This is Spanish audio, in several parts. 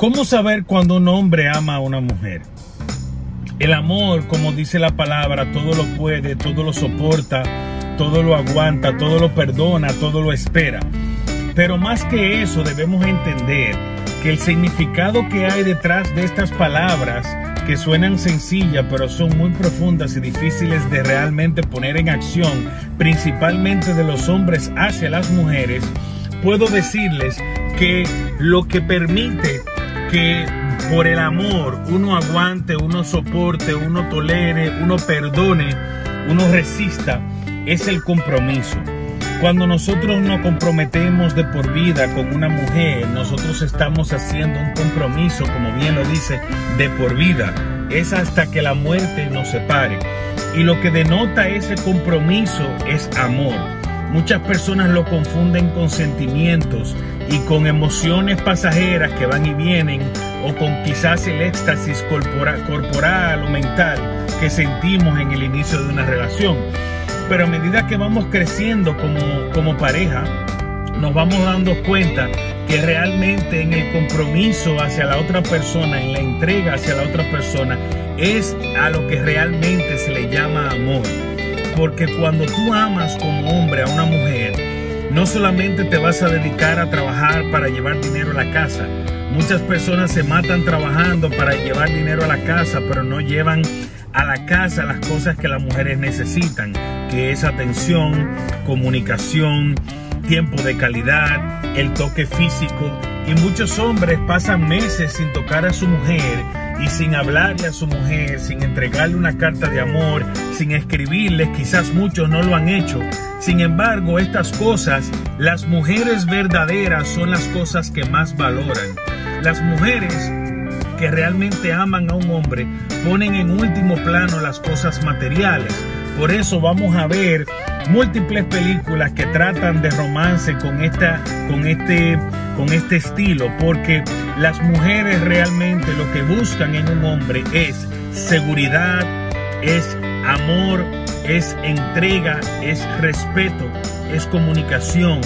¿Cómo saber cuando un hombre ama a una mujer? El amor, como dice la palabra, todo lo puede, todo lo soporta, todo lo aguanta, todo lo perdona, todo lo espera. Pero más que eso debemos entender que el significado que hay detrás de estas palabras, que suenan sencillas pero son muy profundas y difíciles de realmente poner en acción, principalmente de los hombres hacia las mujeres, puedo decirles que lo que permite que por el amor uno aguante, uno soporte, uno tolere, uno perdone, uno resista, es el compromiso. Cuando nosotros nos comprometemos de por vida con una mujer, nosotros estamos haciendo un compromiso, como bien lo dice, de por vida. Es hasta que la muerte nos separe. Y lo que denota ese compromiso es amor. Muchas personas lo confunden con sentimientos y con emociones pasajeras que van y vienen o con quizás el éxtasis corporal, corporal o mental que sentimos en el inicio de una relación. Pero a medida que vamos creciendo como, como pareja, nos vamos dando cuenta que realmente en el compromiso hacia la otra persona, en la entrega hacia la otra persona, es a lo que realmente se le llama amor. Porque cuando tú amas como hombre a una mujer, no solamente te vas a dedicar a trabajar para llevar dinero a la casa. Muchas personas se matan trabajando para llevar dinero a la casa, pero no llevan a la casa las cosas que las mujeres necesitan, que es atención, comunicación, tiempo de calidad, el toque físico. Y muchos hombres pasan meses sin tocar a su mujer y sin hablarle a su mujer, sin entregarle una carta de amor, sin escribirle, quizás muchos no lo han hecho. Sin embargo, estas cosas, las mujeres verdaderas son las cosas que más valoran. Las mujeres que realmente aman a un hombre ponen en último plano las cosas materiales. Por eso vamos a ver múltiples películas que tratan de romance con esta con este con este estilo porque las mujeres realmente lo que buscan en un hombre es seguridad, es amor, es entrega, es respeto, es comunicación,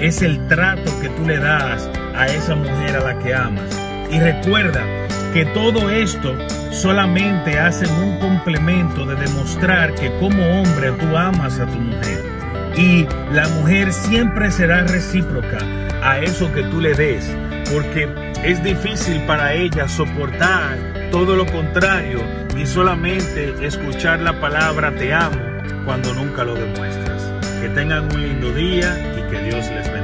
es el trato que tú le das a esa mujer a la que amas. Y recuerda que todo esto solamente hacen un complemento de demostrar que como hombre tú amas a tu mujer. Y la mujer siempre será recíproca a eso que tú le des, porque es difícil para ella soportar todo lo contrario y solamente escuchar la palabra te amo cuando nunca lo demuestras. Que tengan un lindo día y que Dios les bendiga.